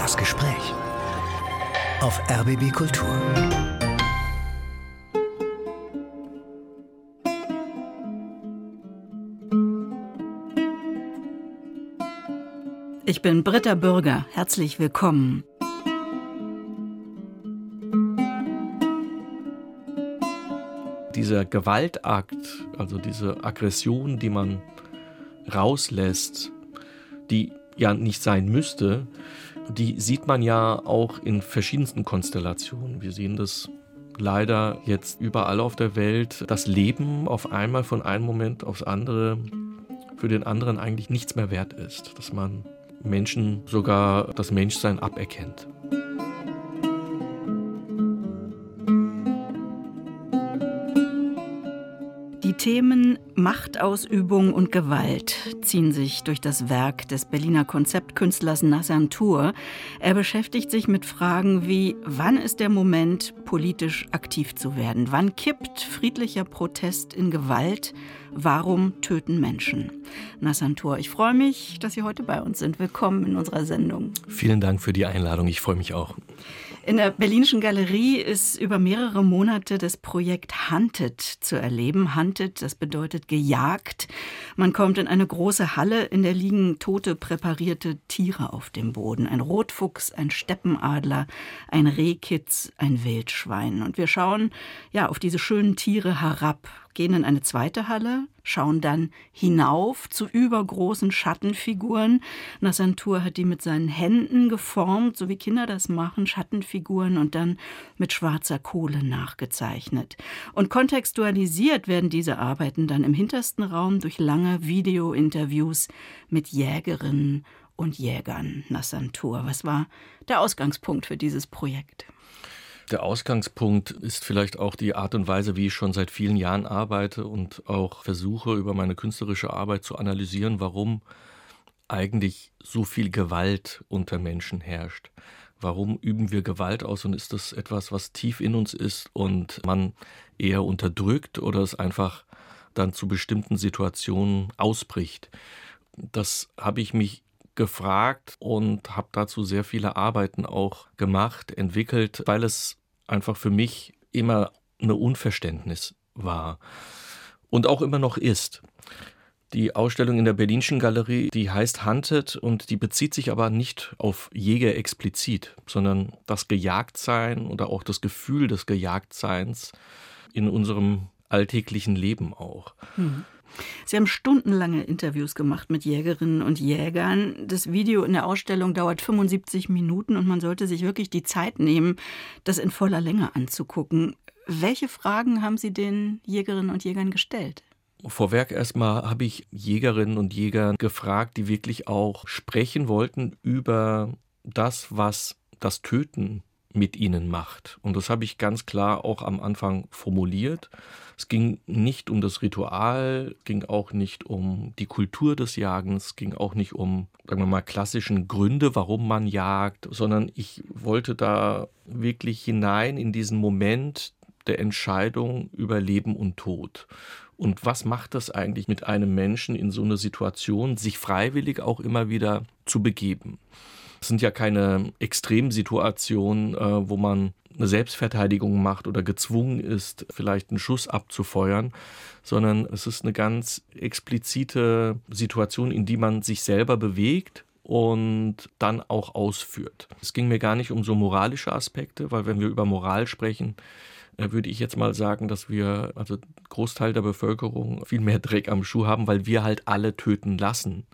Das Gespräch auf RBB Kultur. Ich bin Britta Bürger. Herzlich willkommen. Dieser Gewaltakt, also diese Aggression, die man rauslässt, die ja nicht sein müsste, die sieht man ja auch in verschiedensten Konstellationen. Wir sehen das leider jetzt überall auf der Welt, dass Leben auf einmal von einem Moment aufs andere für den anderen eigentlich nichts mehr wert ist, dass man Menschen sogar das Menschsein aberkennt. Themen Machtausübung und Gewalt ziehen sich durch das Werk des Berliner Konzeptkünstlers Nassan Tour. Er beschäftigt sich mit Fragen wie, wann ist der Moment, politisch aktiv zu werden? Wann kippt friedlicher Protest in Gewalt? Warum töten Menschen? Nassan Tour, ich freue mich, dass Sie heute bei uns sind. Willkommen in unserer Sendung. Vielen Dank für die Einladung. Ich freue mich auch. In der Berlinischen Galerie ist über mehrere Monate das Projekt Hunted zu erleben. Hunted, das bedeutet gejagt. Man kommt in eine große Halle, in der liegen tote, präparierte Tiere auf dem Boden. Ein Rotfuchs, ein Steppenadler, ein Rehkitz, ein Wildschwein. Und wir schauen ja auf diese schönen Tiere herab, gehen in eine zweite Halle, schauen dann hinauf zu übergroßen Schattenfiguren. Nassantur hat die mit seinen Händen geformt, so wie Kinder das machen, Schattenfiguren und dann mit schwarzer Kohle nachgezeichnet. Und kontextualisiert werden diese Arbeiten dann im hintersten Raum durch lange Videointerviews mit Jägerinnen und Jägern. Nassantur, was war der Ausgangspunkt für dieses Projekt? Der Ausgangspunkt ist vielleicht auch die Art und Weise, wie ich schon seit vielen Jahren arbeite und auch versuche, über meine künstlerische Arbeit zu analysieren, warum eigentlich so viel Gewalt unter Menschen herrscht. Warum üben wir Gewalt aus und ist das etwas, was tief in uns ist und man eher unterdrückt oder es einfach dann zu bestimmten Situationen ausbricht? Das habe ich mich gefragt und habe dazu sehr viele Arbeiten auch gemacht, entwickelt, weil es einfach für mich immer eine Unverständnis war und auch immer noch ist. Die Ausstellung in der Berlinischen Galerie, die heißt Hunted und die bezieht sich aber nicht auf Jäger explizit, sondern das Gejagtsein oder auch das Gefühl des Gejagtseins in unserem alltäglichen Leben auch. Mhm. Sie haben stundenlange Interviews gemacht mit Jägerinnen und Jägern. Das Video in der Ausstellung dauert 75 Minuten und man sollte sich wirklich die Zeit nehmen, das in voller Länge anzugucken. Welche Fragen haben Sie den Jägerinnen und Jägern gestellt? Vorwerk erstmal habe ich Jägerinnen und Jäger gefragt, die wirklich auch sprechen wollten über das, was das Töten mit ihnen macht. Und das habe ich ganz klar auch am Anfang formuliert. Es ging nicht um das Ritual, ging auch nicht um die Kultur des Jagens, ging auch nicht um, sagen wir mal, klassischen Gründe, warum man jagt, sondern ich wollte da wirklich hinein in diesen Moment der Entscheidung über Leben und Tod. Und was macht das eigentlich mit einem Menschen in so eine Situation, sich freiwillig auch immer wieder zu begeben? Es sind ja keine Extremsituationen, äh, wo man eine Selbstverteidigung macht oder gezwungen ist, vielleicht einen Schuss abzufeuern, sondern es ist eine ganz explizite Situation, in die man sich selber bewegt und dann auch ausführt. Es ging mir gar nicht um so moralische Aspekte, weil wenn wir über Moral sprechen, äh, würde ich jetzt mal sagen, dass wir, also Großteil der Bevölkerung, viel mehr Dreck am Schuh haben, weil wir halt alle töten lassen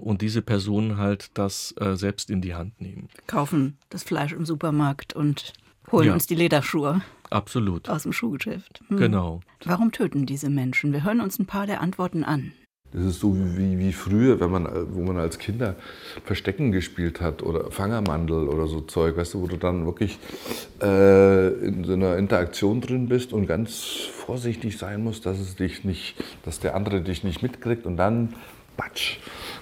und diese Personen halt das äh, selbst in die Hand nehmen. Kaufen das Fleisch im Supermarkt und holen ja. uns die Lederschuhe. Absolut. Aus dem Schuhgeschäft. Hm. Genau. Warum töten diese Menschen? Wir hören uns ein paar der Antworten an. Das ist so wie, wie früher, wenn man, wo man als Kinder Verstecken gespielt hat oder Fangermandel oder so Zeug, weißt du, wo du dann wirklich äh, in so einer Interaktion drin bist und ganz vorsichtig sein musst, dass es dich nicht, dass der andere dich nicht mitkriegt und dann batsch,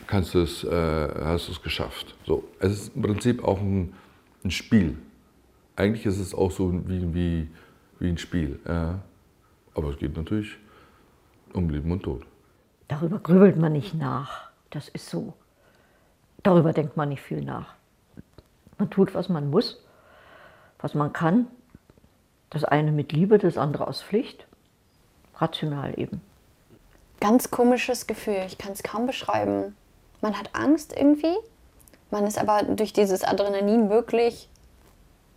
kannst es, äh, hast du es geschafft. So, es ist im Prinzip auch ein, ein Spiel. Eigentlich ist es auch so wie, wie, wie ein Spiel. Ja. Aber es geht natürlich um Leben und Tod. Darüber grübelt man nicht nach. Das ist so. Darüber denkt man nicht viel nach. Man tut, was man muss, was man kann. Das eine mit Liebe, das andere aus Pflicht. Rational eben. Ganz komisches Gefühl, ich kann es kaum beschreiben. Man hat Angst irgendwie, man ist aber durch dieses Adrenalin möglich,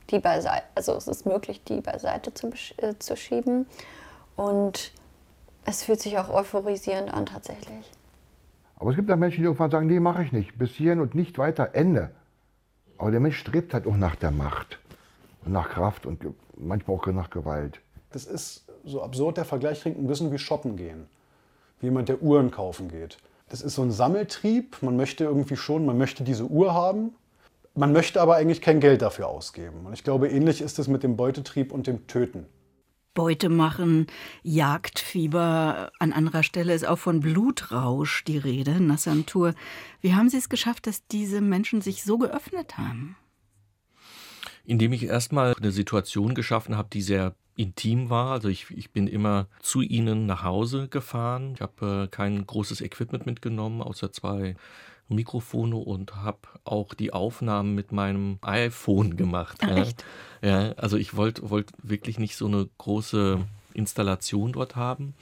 die beiseite, also es ist möglich, die beiseite zu, äh, zu schieben. Und es fühlt sich auch euphorisierend an tatsächlich. Aber es gibt auch Menschen, die irgendwann sagen, nee, mache ich nicht. Bis hierhin und nicht weiter, Ende. Aber der Mensch strebt halt auch nach der Macht und nach Kraft und manchmal auch nach Gewalt. Das ist so absurd, der Vergleich klingt ein bisschen wie shoppen gehen. Jemand, der Uhren kaufen geht. Das ist so ein Sammeltrieb. Man möchte irgendwie schon, man möchte diese Uhr haben. Man möchte aber eigentlich kein Geld dafür ausgeben. Und ich glaube, ähnlich ist es mit dem Beutetrieb und dem Töten. Beute machen, Jagdfieber. An anderer Stelle ist auch von Blutrausch die Rede, Nassantur. Wie haben Sie es geschafft, dass diese Menschen sich so geöffnet haben? Indem ich erstmal eine Situation geschaffen habe, die sehr intim war. Also ich, ich bin immer zu ihnen nach Hause gefahren. Ich habe äh, kein großes Equipment mitgenommen, außer zwei Mikrofone und habe auch die Aufnahmen mit meinem iPhone gemacht. Ach, ja. echt? ja, also ich wollte wollt wirklich nicht so eine große Installation dort haben.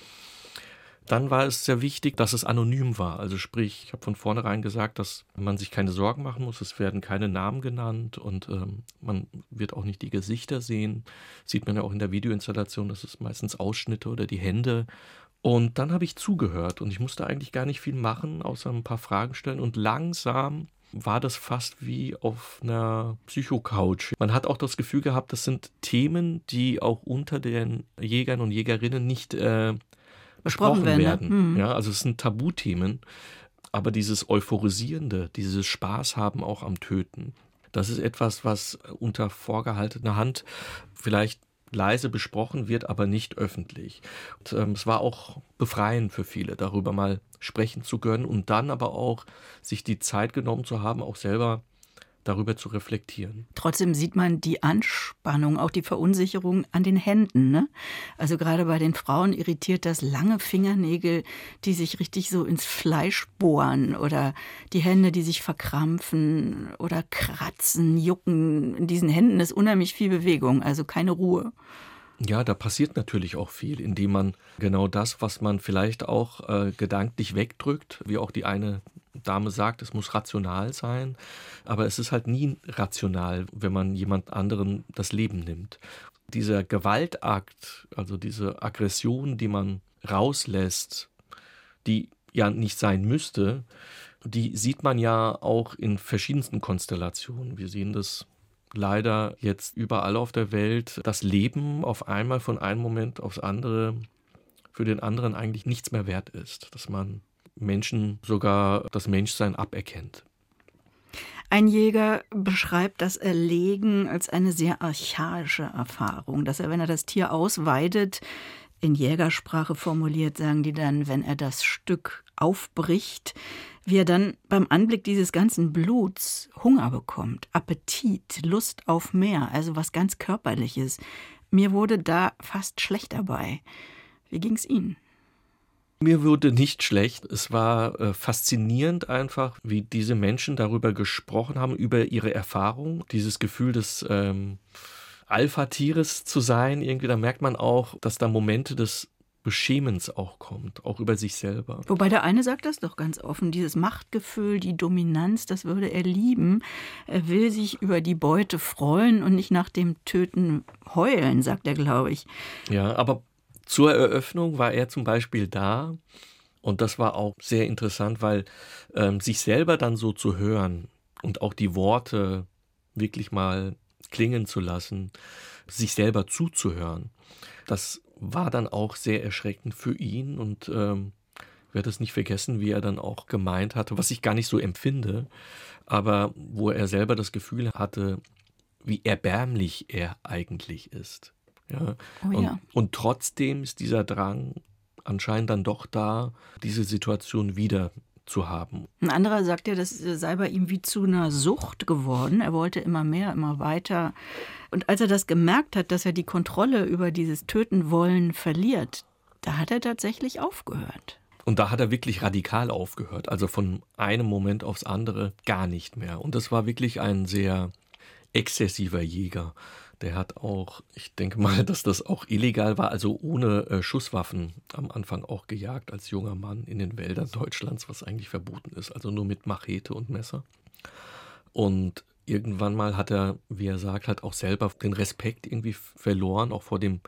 Dann war es sehr wichtig, dass es anonym war. Also sprich, ich habe von vornherein gesagt, dass man sich keine Sorgen machen muss. Es werden keine Namen genannt und ähm, man wird auch nicht die Gesichter sehen. Sieht man ja auch in der Videoinstallation, das ist meistens Ausschnitte oder die Hände und dann habe ich zugehört und ich musste eigentlich gar nicht viel machen, außer ein paar Fragen stellen. Und langsam war das fast wie auf einer Psychocouch. Man hat auch das Gefühl gehabt, das sind Themen, die auch unter den Jägern und Jägerinnen nicht äh, besprochen werden. werden. Mhm. Ja, also es sind Tabuthemen. Aber dieses Euphorisierende, dieses Spaß haben auch am Töten, das ist etwas, was unter vorgehaltener Hand vielleicht leise besprochen wird, aber nicht öffentlich. Und, ähm, es war auch befreiend für viele, darüber mal sprechen zu können und dann aber auch sich die Zeit genommen zu haben, auch selber darüber zu reflektieren. Trotzdem sieht man die Anspannung, auch die Verunsicherung an den Händen. Ne? Also gerade bei den Frauen irritiert das lange Fingernägel, die sich richtig so ins Fleisch bohren oder die Hände, die sich verkrampfen oder kratzen, jucken. In diesen Händen ist unheimlich viel Bewegung, also keine Ruhe. Ja, da passiert natürlich auch viel, indem man genau das, was man vielleicht auch äh, gedanklich wegdrückt, wie auch die eine Dame sagt, es muss rational sein, aber es ist halt nie rational, wenn man jemand anderen das Leben nimmt. Dieser Gewaltakt, also diese Aggression, die man rauslässt, die ja nicht sein müsste, die sieht man ja auch in verschiedensten Konstellationen. Wir sehen das leider jetzt überall auf der Welt, das Leben auf einmal von einem Moment aufs andere für den anderen eigentlich nichts mehr wert ist, dass man Menschen sogar das Menschsein aberkennt. Ein Jäger beschreibt das Erlegen als eine sehr archaische Erfahrung, dass er, wenn er das Tier ausweidet, in Jägersprache formuliert, sagen die dann, wenn er das Stück aufbricht, wie er dann beim Anblick dieses ganzen Bluts Hunger bekommt, Appetit, Lust auf mehr, also was ganz Körperliches. Mir wurde da fast schlecht dabei. Wie ging's Ihnen? Mir wurde nicht schlecht. Es war äh, faszinierend einfach, wie diese Menschen darüber gesprochen haben, über ihre Erfahrung, dieses Gefühl des ähm, Alpha-Tieres zu sein. Irgendwie, da merkt man auch, dass da Momente des Beschämens auch kommt, auch über sich selber. Wobei der eine sagt das doch ganz offen, dieses Machtgefühl, die Dominanz, das würde er lieben. Er will sich über die Beute freuen und nicht nach dem Töten heulen, sagt er, glaube ich. Ja, aber zur Eröffnung war er zum Beispiel da und das war auch sehr interessant, weil ähm, sich selber dann so zu hören und auch die Worte wirklich mal klingen zu lassen, sich selber zuzuhören, das war dann auch sehr erschreckend für ihn und ähm, werde es nicht vergessen, wie er dann auch gemeint hatte, was ich gar nicht so empfinde, aber wo er selber das Gefühl hatte, wie erbärmlich er eigentlich ist. Ja. Oh, und, ja. und trotzdem ist dieser Drang anscheinend dann doch da, diese Situation wieder zu haben. Ein anderer sagt ja, das sei bei ihm wie zu einer Sucht geworden. Er wollte immer mehr, immer weiter. Und als er das gemerkt hat, dass er die Kontrolle über dieses Töten wollen verliert, da hat er tatsächlich aufgehört. Und da hat er wirklich radikal aufgehört. Also von einem Moment aufs andere gar nicht mehr. Und das war wirklich ein sehr exzessiver Jäger. Der hat auch, ich denke mal, dass das auch illegal war, also ohne äh, Schusswaffen am Anfang auch gejagt als junger Mann in den Wäldern Deutschlands, was eigentlich verboten ist, also nur mit Machete und Messer. Und irgendwann mal hat er, wie er sagt, halt auch selber den Respekt irgendwie verloren, auch vor dem,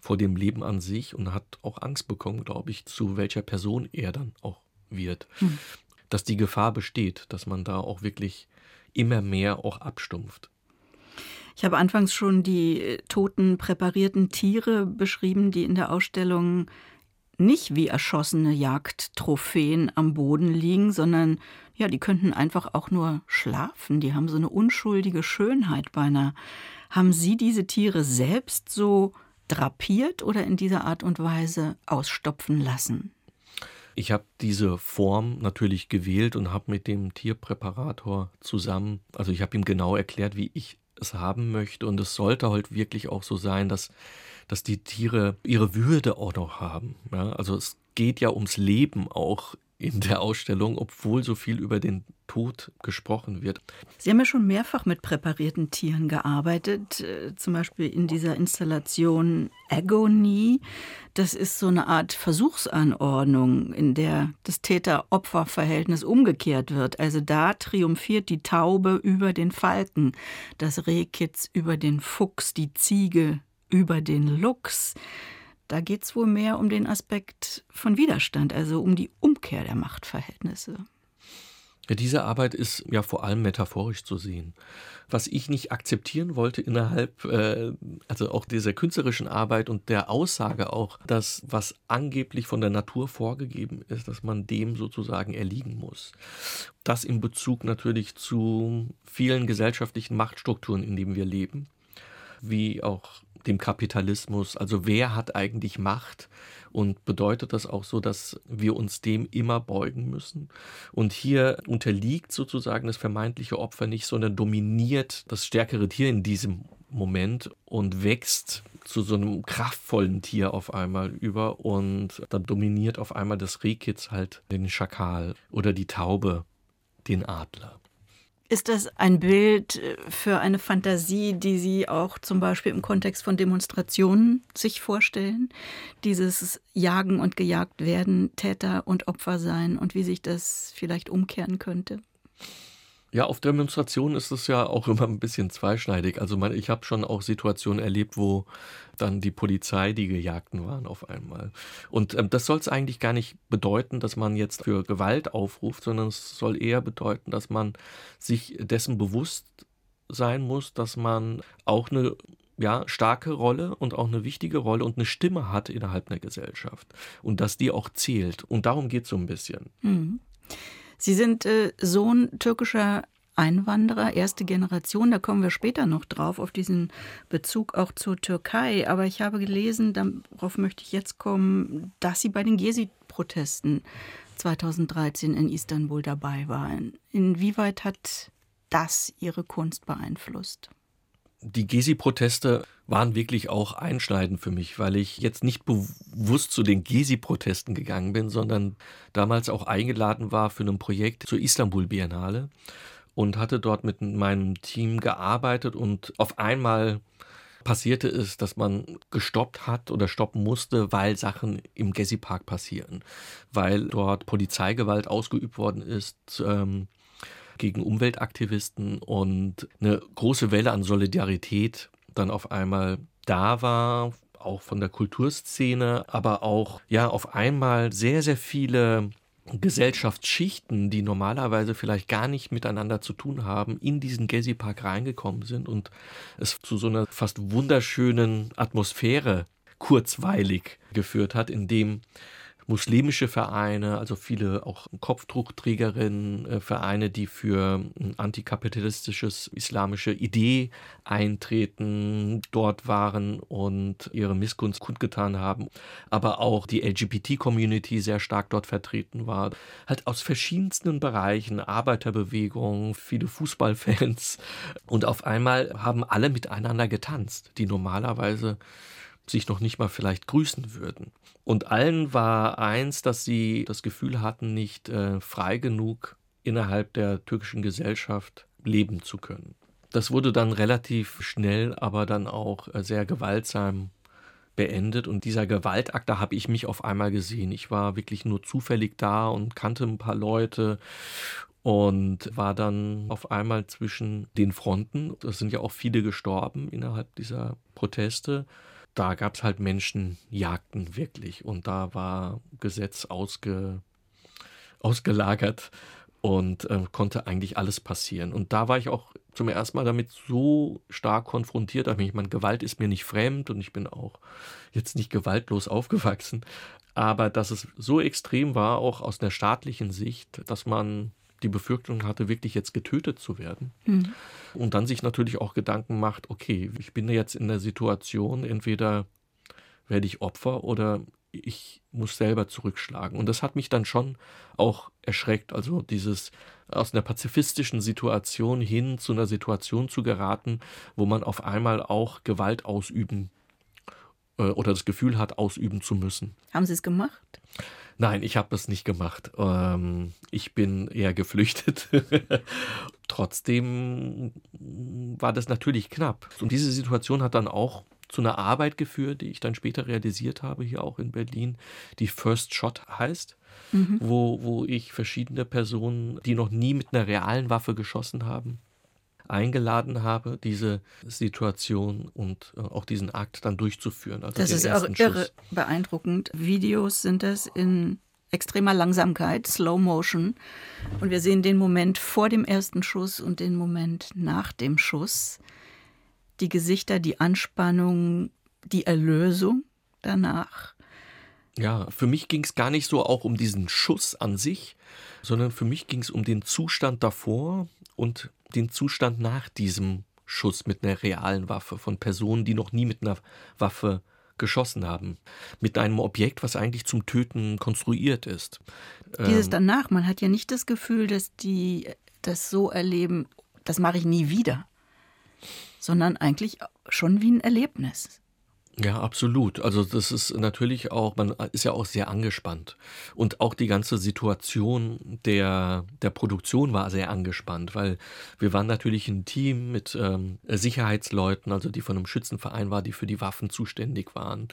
vor dem Leben an sich und hat auch Angst bekommen, glaube ich, zu welcher Person er dann auch wird. Hm. Dass die Gefahr besteht, dass man da auch wirklich immer mehr auch abstumpft. Ich habe anfangs schon die äh, toten, präparierten Tiere beschrieben, die in der Ausstellung nicht wie erschossene Jagdtrophäen am Boden liegen, sondern ja, die könnten einfach auch nur schlafen. Die haben so eine unschuldige Schönheit beinahe. Haben Sie diese Tiere selbst so drapiert oder in dieser Art und Weise ausstopfen lassen? Ich habe diese Form natürlich gewählt und habe mit dem Tierpräparator zusammen, also ich habe ihm genau erklärt, wie ich es haben möchte. Und es sollte halt wirklich auch so sein, dass, dass die Tiere ihre Würde auch noch haben. Ja? Also es geht ja ums Leben auch in der Ausstellung, obwohl so viel über den Tod gesprochen wird. Sie haben ja schon mehrfach mit präparierten Tieren gearbeitet, äh, zum Beispiel in dieser Installation Agony. Das ist so eine Art Versuchsanordnung, in der das Täter-Opfer-Verhältnis umgekehrt wird. Also da triumphiert die Taube über den Falken, das Rehkitz über den Fuchs, die Ziege über den Luchs. Da geht es wohl mehr um den Aspekt von Widerstand, also um die Umkehr der Machtverhältnisse. Ja, diese Arbeit ist ja vor allem metaphorisch zu sehen. Was ich nicht akzeptieren wollte innerhalb, äh, also auch dieser künstlerischen Arbeit und der Aussage auch, dass was angeblich von der Natur vorgegeben ist, dass man dem sozusagen erliegen muss. Das in Bezug natürlich zu vielen gesellschaftlichen Machtstrukturen, in denen wir leben, wie auch dem Kapitalismus. Also wer hat eigentlich Macht? Und bedeutet das auch so, dass wir uns dem immer beugen müssen? Und hier unterliegt sozusagen das vermeintliche Opfer nicht, sondern dominiert das stärkere Tier in diesem Moment und wächst zu so einem kraftvollen Tier auf einmal über und dann dominiert auf einmal das Rehkitz halt den Schakal oder die Taube den Adler. Ist das ein Bild äh, für eine Fantasie, die Sie auch zum Beispiel im Kontext von Demonstrationen sich vorstellen? Dieses Jagen und gejagt werden, Täter und Opfer sein und wie sich das vielleicht umkehren könnte? Ja, auf Demonstrationen ist es ja auch immer ein bisschen zweischneidig. Also man, ich habe schon auch Situationen erlebt, wo dann die Polizei die Gejagten waren auf einmal. Und ähm, das soll es eigentlich gar nicht bedeuten, dass man jetzt für Gewalt aufruft, sondern es soll eher bedeuten, dass man sich dessen bewusst sein muss, dass man auch eine ja, starke Rolle und auch eine wichtige Rolle und eine Stimme hat innerhalb einer Gesellschaft. Und dass die auch zählt. Und darum geht es so ein bisschen. Mhm. Sie sind äh, Sohn türkischer Einwanderer, erste Generation, da kommen wir später noch drauf, auf diesen Bezug auch zur Türkei. Aber ich habe gelesen, darauf möchte ich jetzt kommen, dass Sie bei den Gezi-Protesten 2013 in Istanbul dabei waren. Inwieweit hat das Ihre Kunst beeinflusst? Die Gezi-Proteste waren wirklich auch einschneidend für mich, weil ich jetzt nicht bewusst zu den Gezi-Protesten gegangen bin, sondern damals auch eingeladen war für ein Projekt zur Istanbul-Biennale und hatte dort mit meinem Team gearbeitet und auf einmal passierte es, dass man gestoppt hat oder stoppen musste, weil Sachen im Gezi-Park passieren, weil dort Polizeigewalt ausgeübt worden ist. Ähm, gegen Umweltaktivisten und eine große Welle an Solidarität dann auf einmal da war, auch von der Kulturszene, aber auch ja auf einmal sehr, sehr viele Gesellschaftsschichten, die normalerweise vielleicht gar nicht miteinander zu tun haben, in diesen Gezi-Park reingekommen sind und es zu so einer fast wunderschönen Atmosphäre kurzweilig geführt hat, in dem muslimische Vereine, also viele auch Kopftuchträgerinnen, äh, Vereine, die für ein antikapitalistisches islamische Idee eintreten, dort waren und ihre Missgunst kundgetan haben, aber auch die LGBT-Community sehr stark dort vertreten war. Halt aus verschiedensten Bereichen, Arbeiterbewegung, viele Fußballfans und auf einmal haben alle miteinander getanzt, die normalerweise sich noch nicht mal vielleicht grüßen würden. Und allen war eins, dass sie das Gefühl hatten, nicht äh, frei genug innerhalb der türkischen Gesellschaft leben zu können. Das wurde dann relativ schnell, aber dann auch äh, sehr gewaltsam beendet. Und dieser Gewaltakt, da habe ich mich auf einmal gesehen. Ich war wirklich nur zufällig da und kannte ein paar Leute und war dann auf einmal zwischen den Fronten. Es sind ja auch viele gestorben innerhalb dieser Proteste. Da gab es halt Menschenjagden wirklich und da war Gesetz ausge, ausgelagert und äh, konnte eigentlich alles passieren. Und da war ich auch zum ersten Mal damit so stark konfrontiert. Ich meine, Gewalt ist mir nicht fremd und ich bin auch jetzt nicht gewaltlos aufgewachsen. Aber dass es so extrem war, auch aus der staatlichen Sicht, dass man die Befürchtung hatte, wirklich jetzt getötet zu werden. Mhm. Und dann sich natürlich auch Gedanken macht, okay, ich bin jetzt in der Situation, entweder werde ich Opfer oder ich muss selber zurückschlagen. Und das hat mich dann schon auch erschreckt. Also dieses aus einer pazifistischen Situation hin zu einer Situation zu geraten, wo man auf einmal auch Gewalt ausüben oder das Gefühl hat, ausüben zu müssen. Haben Sie es gemacht? Nein, ich habe es nicht gemacht. Ähm, ich bin eher geflüchtet. Trotzdem war das natürlich knapp. Und diese Situation hat dann auch zu einer Arbeit geführt, die ich dann später realisiert habe, hier auch in Berlin, die First Shot heißt, mhm. wo, wo ich verschiedene Personen, die noch nie mit einer realen Waffe geschossen haben, eingeladen habe, diese Situation und äh, auch diesen Akt dann durchzuführen. Also das ist auch irre beeindruckend. Videos sind das in extremer Langsamkeit, Slow Motion. Und wir sehen den Moment vor dem ersten Schuss und den Moment nach dem Schuss die Gesichter, die Anspannung, die Erlösung danach. Ja, für mich ging es gar nicht so auch um diesen Schuss an sich, sondern für mich ging es um den Zustand davor und den Zustand nach diesem Schuss mit einer realen Waffe von Personen, die noch nie mit einer Waffe geschossen haben. Mit einem Objekt, was eigentlich zum Töten konstruiert ist. Dieses ähm, danach, man hat ja nicht das Gefühl, dass die das so erleben, das mache ich nie wieder sondern eigentlich schon wie ein Erlebnis. Ja, absolut. Also das ist natürlich auch, man ist ja auch sehr angespannt. Und auch die ganze Situation der, der Produktion war sehr angespannt, weil wir waren natürlich ein Team mit ähm, Sicherheitsleuten, also die von einem Schützenverein war, die für die Waffen zuständig waren.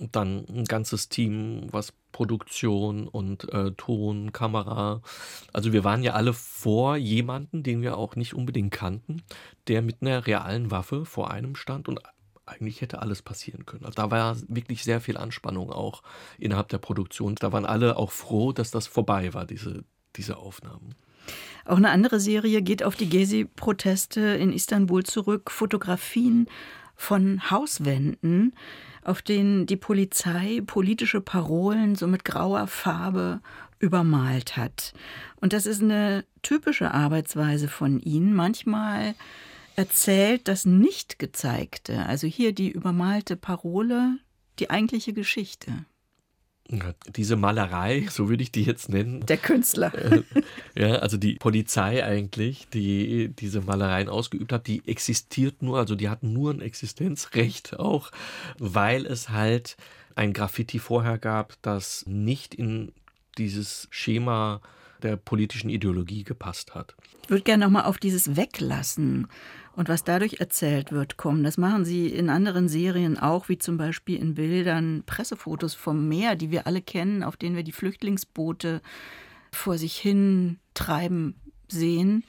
Und dann ein ganzes Team, was Produktion und äh, Ton, Kamera. Also wir waren ja alle vor jemanden, den wir auch nicht unbedingt kannten, der mit einer realen Waffe vor einem stand und eigentlich hätte alles passieren können. Also da war wirklich sehr viel Anspannung auch innerhalb der Produktion. Da waren alle auch froh, dass das vorbei war, diese, diese Aufnahmen. Auch eine andere Serie geht auf die Gezi-Proteste in Istanbul zurück. Fotografien von Hauswänden, auf denen die Polizei politische Parolen so mit grauer Farbe übermalt hat. Und das ist eine typische Arbeitsweise von ihnen. Manchmal erzählt das Nicht-Gezeigte, also hier die übermalte Parole, die eigentliche Geschichte. Diese Malerei, so würde ich die jetzt nennen. Der Künstler. ja, also die Polizei eigentlich, die diese Malereien ausgeübt hat, die existiert nur, also die hat nur ein Existenzrecht auch, weil es halt ein Graffiti vorher gab, das nicht in dieses Schema der politischen Ideologie gepasst hat. Ich würde gerne nochmal auf dieses Weglassen und was dadurch erzählt wird, kommen. Das machen sie in anderen Serien auch, wie zum Beispiel in Bildern Pressefotos vom Meer, die wir alle kennen, auf denen wir die Flüchtlingsboote vor sich hin treiben sehen.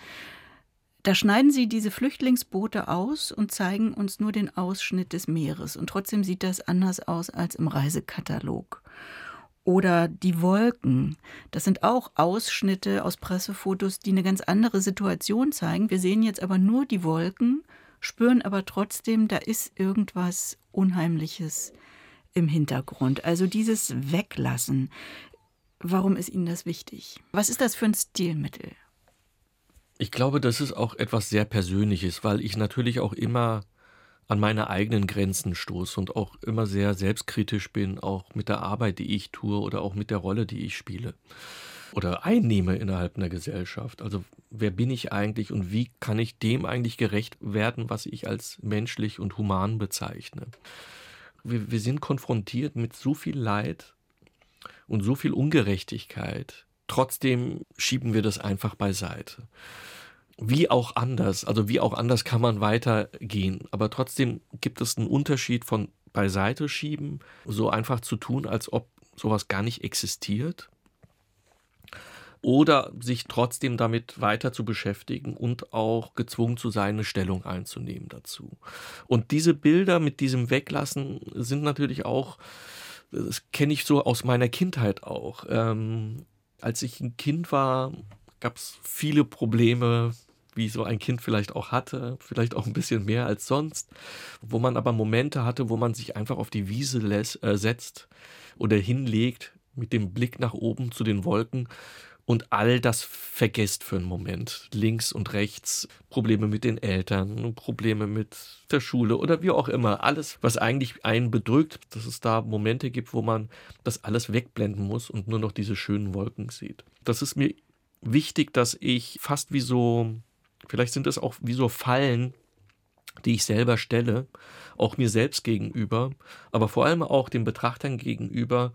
Da schneiden sie diese Flüchtlingsboote aus und zeigen uns nur den Ausschnitt des Meeres. Und trotzdem sieht das anders aus als im Reisekatalog. Oder die Wolken. Das sind auch Ausschnitte aus Pressefotos, die eine ganz andere Situation zeigen. Wir sehen jetzt aber nur die Wolken, spüren aber trotzdem, da ist irgendwas Unheimliches im Hintergrund. Also dieses Weglassen. Warum ist Ihnen das wichtig? Was ist das für ein Stilmittel? Ich glaube, das ist auch etwas sehr Persönliches, weil ich natürlich auch immer an meine eigenen Grenzen stoße und auch immer sehr selbstkritisch bin, auch mit der Arbeit, die ich tue oder auch mit der Rolle, die ich spiele oder einnehme innerhalb einer Gesellschaft. Also wer bin ich eigentlich und wie kann ich dem eigentlich gerecht werden, was ich als menschlich und human bezeichne? Wir, wir sind konfrontiert mit so viel Leid und so viel Ungerechtigkeit. Trotzdem schieben wir das einfach beiseite. Wie auch anders, also wie auch anders kann man weitergehen. Aber trotzdem gibt es einen Unterschied von beiseite schieben, so einfach zu tun, als ob sowas gar nicht existiert. Oder sich trotzdem damit weiter zu beschäftigen und auch gezwungen zu sein, eine Stellung einzunehmen dazu. Und diese Bilder mit diesem Weglassen sind natürlich auch, das kenne ich so aus meiner Kindheit auch. Ähm, als ich ein Kind war, gab es viele Probleme wie so ein Kind vielleicht auch hatte, vielleicht auch ein bisschen mehr als sonst, wo man aber Momente hatte, wo man sich einfach auf die Wiese lässt, äh, setzt oder hinlegt mit dem Blick nach oben zu den Wolken und all das vergesst für einen Moment. Links und rechts, Probleme mit den Eltern, Probleme mit der Schule oder wie auch immer. Alles, was eigentlich einen bedrückt, dass es da Momente gibt, wo man das alles wegblenden muss und nur noch diese schönen Wolken sieht. Das ist mir wichtig, dass ich fast wie so Vielleicht sind es auch wie so Fallen, die ich selber stelle, auch mir selbst gegenüber, aber vor allem auch den Betrachtern gegenüber,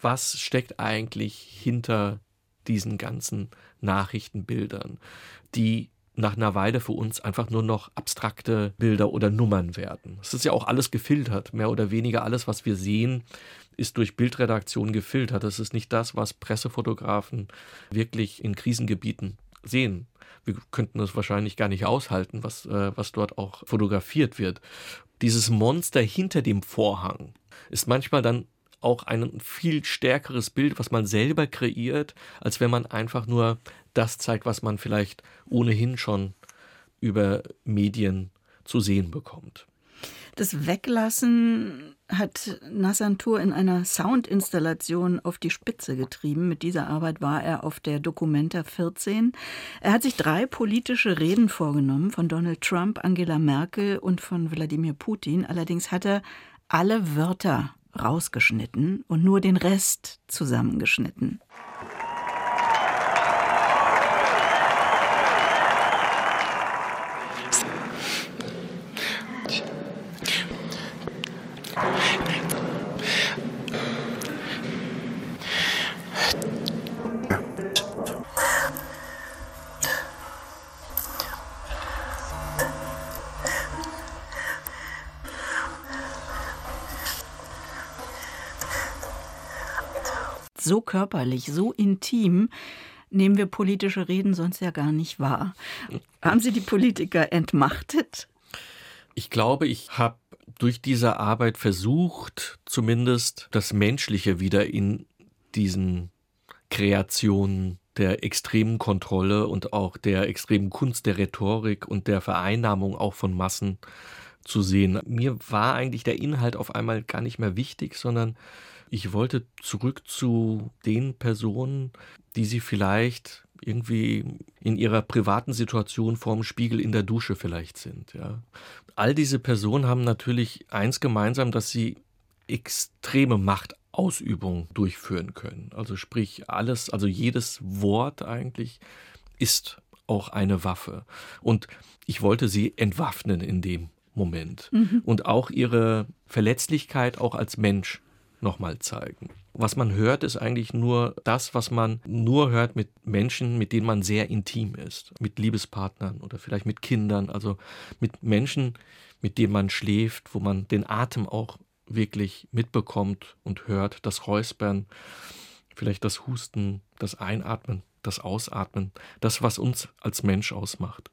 was steckt eigentlich hinter diesen ganzen Nachrichtenbildern, die nach einer Weile für uns einfach nur noch abstrakte Bilder oder Nummern werden. Es ist ja auch alles gefiltert, mehr oder weniger alles, was wir sehen, ist durch Bildredaktion gefiltert. Das ist nicht das, was Pressefotografen wirklich in Krisengebieten sehen wir könnten es wahrscheinlich gar nicht aushalten, was, äh, was dort auch fotografiert wird. Dieses Monster hinter dem Vorhang ist manchmal dann auch ein viel stärkeres Bild, was man selber kreiert, als wenn man einfach nur das zeigt, was man vielleicht ohnehin schon über Medien zu sehen bekommt. Das Weglassen hat Nassantur in einer Soundinstallation auf die Spitze getrieben. Mit dieser Arbeit war er auf der Documenta 14. Er hat sich drei politische Reden vorgenommen von Donald Trump, Angela Merkel und von Wladimir Putin. Allerdings hat er alle Wörter rausgeschnitten und nur den Rest zusammengeschnitten. Körperlich, so intim, nehmen wir politische Reden sonst ja gar nicht wahr. Haben Sie die Politiker entmachtet? Ich glaube, ich habe durch diese Arbeit versucht, zumindest das Menschliche wieder in diesen Kreationen der extremen Kontrolle und auch der extremen Kunst der Rhetorik und der Vereinnahmung auch von Massen zu sehen. Mir war eigentlich der Inhalt auf einmal gar nicht mehr wichtig, sondern ich wollte zurück zu den Personen, die sie vielleicht irgendwie in ihrer privaten Situation vorm Spiegel in der Dusche vielleicht sind. Ja. All diese Personen haben natürlich eins gemeinsam, dass sie extreme Machtausübung durchführen können. Also sprich alles, also jedes Wort eigentlich ist auch eine Waffe. Und ich wollte sie entwaffnen in dem Moment. Mhm. Und auch ihre Verletzlichkeit auch als Mensch nochmal zeigen. Was man hört, ist eigentlich nur das, was man nur hört mit Menschen, mit denen man sehr intim ist. Mit Liebespartnern oder vielleicht mit Kindern, also mit Menschen, mit denen man schläft, wo man den Atem auch wirklich mitbekommt und hört, das Räuspern, vielleicht das Husten, das Einatmen, das Ausatmen, das, was uns als Mensch ausmacht.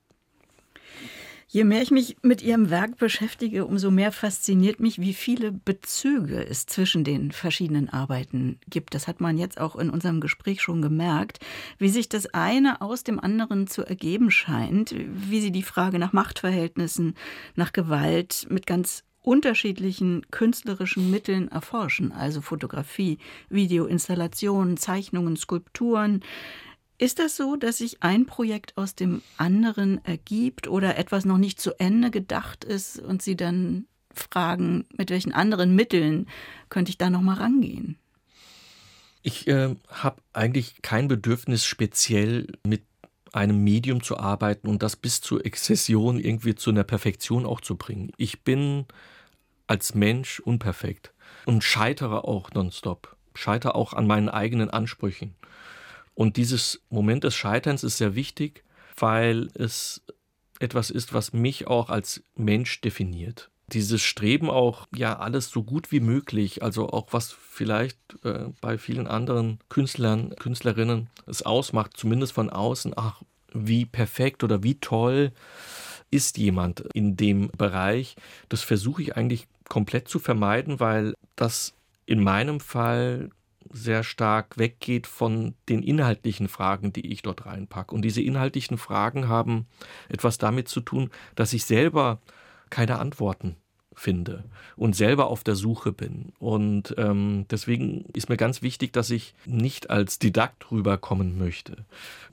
Je mehr ich mich mit Ihrem Werk beschäftige, umso mehr fasziniert mich, wie viele Bezüge es zwischen den verschiedenen Arbeiten gibt. Das hat man jetzt auch in unserem Gespräch schon gemerkt, wie sich das eine aus dem anderen zu ergeben scheint, wie Sie die Frage nach Machtverhältnissen, nach Gewalt mit ganz unterschiedlichen künstlerischen Mitteln erforschen, also Fotografie, Videoinstallationen, Zeichnungen, Skulpturen, ist das so, dass sich ein Projekt aus dem anderen ergibt oder etwas noch nicht zu Ende gedacht ist und Sie dann fragen, mit welchen anderen Mitteln könnte ich da noch mal rangehen? Ich äh, habe eigentlich kein Bedürfnis, speziell mit einem Medium zu arbeiten und das bis zur Exzession irgendwie zu einer Perfektion auch zu bringen. Ich bin als Mensch unperfekt und scheitere auch nonstop, scheitere auch an meinen eigenen Ansprüchen. Und dieses Moment des Scheiterns ist sehr wichtig, weil es etwas ist, was mich auch als Mensch definiert. Dieses Streben auch, ja, alles so gut wie möglich, also auch was vielleicht äh, bei vielen anderen Künstlern, Künstlerinnen es ausmacht, zumindest von außen, ach, wie perfekt oder wie toll ist jemand in dem Bereich. Das versuche ich eigentlich komplett zu vermeiden, weil das in meinem Fall sehr stark weggeht von den inhaltlichen Fragen, die ich dort reinpacke. Und diese inhaltlichen Fragen haben etwas damit zu tun, dass ich selber keine Antworten finde und selber auf der Suche bin. Und ähm, deswegen ist mir ganz wichtig, dass ich nicht als Didakt rüberkommen möchte.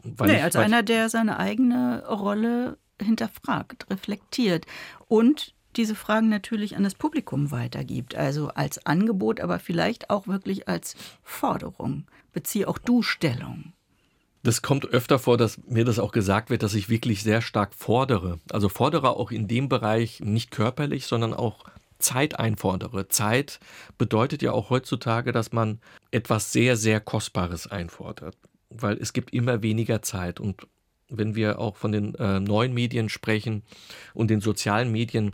nee, ich, als einer, der seine eigene Rolle hinterfragt, reflektiert und diese Fragen natürlich an das Publikum weitergibt. Also als Angebot, aber vielleicht auch wirklich als Forderung. Beziehe auch du Stellung. Das kommt öfter vor, dass mir das auch gesagt wird, dass ich wirklich sehr stark fordere. Also fordere auch in dem Bereich nicht körperlich, sondern auch Zeit einfordere. Zeit bedeutet ja auch heutzutage, dass man etwas sehr, sehr Kostbares einfordert, weil es gibt immer weniger Zeit. Und wenn wir auch von den äh, neuen Medien sprechen und den sozialen Medien,